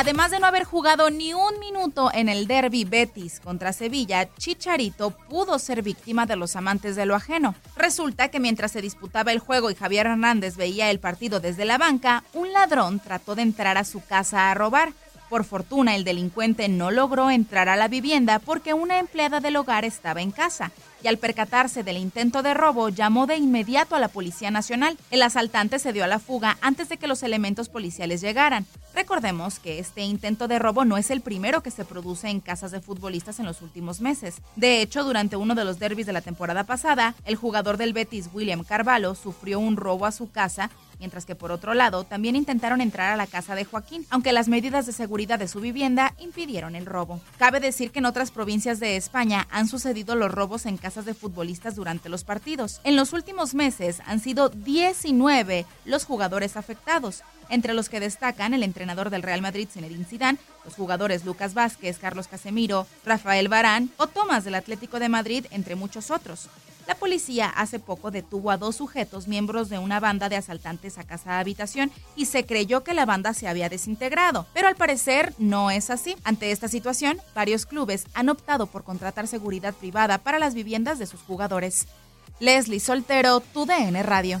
Además de no haber jugado ni un minuto en el derby Betis contra Sevilla, Chicharito pudo ser víctima de los amantes de lo ajeno. Resulta que mientras se disputaba el juego y Javier Hernández veía el partido desde la banca, un ladrón trató de entrar a su casa a robar. Por fortuna, el delincuente no logró entrar a la vivienda porque una empleada del hogar estaba en casa y al percatarse del intento de robo llamó de inmediato a la Policía Nacional. El asaltante se dio a la fuga antes de que los elementos policiales llegaran. Recordemos que este intento de robo no es el primero que se produce en casas de futbolistas en los últimos meses. De hecho, durante uno de los derbis de la temporada pasada, el jugador del Betis, William Carvalho, sufrió un robo a su casa mientras que por otro lado también intentaron entrar a la casa de Joaquín, aunque las medidas de seguridad de su vivienda impidieron el robo. Cabe decir que en otras provincias de España han sucedido los robos en casas de futbolistas durante los partidos. En los últimos meses han sido 19 los jugadores afectados, entre los que destacan el entrenador del Real Madrid, Zinedine Zidane, los jugadores Lucas Vázquez, Carlos Casemiro, Rafael Barán o Tomás del Atlético de Madrid, entre muchos otros. La policía hace poco detuvo a dos sujetos miembros de una banda de asaltantes a casa habitación y se creyó que la banda se había desintegrado, pero al parecer no es así. Ante esta situación, varios clubes han optado por contratar seguridad privada para las viviendas de sus jugadores. Leslie Soltero, tu DN Radio.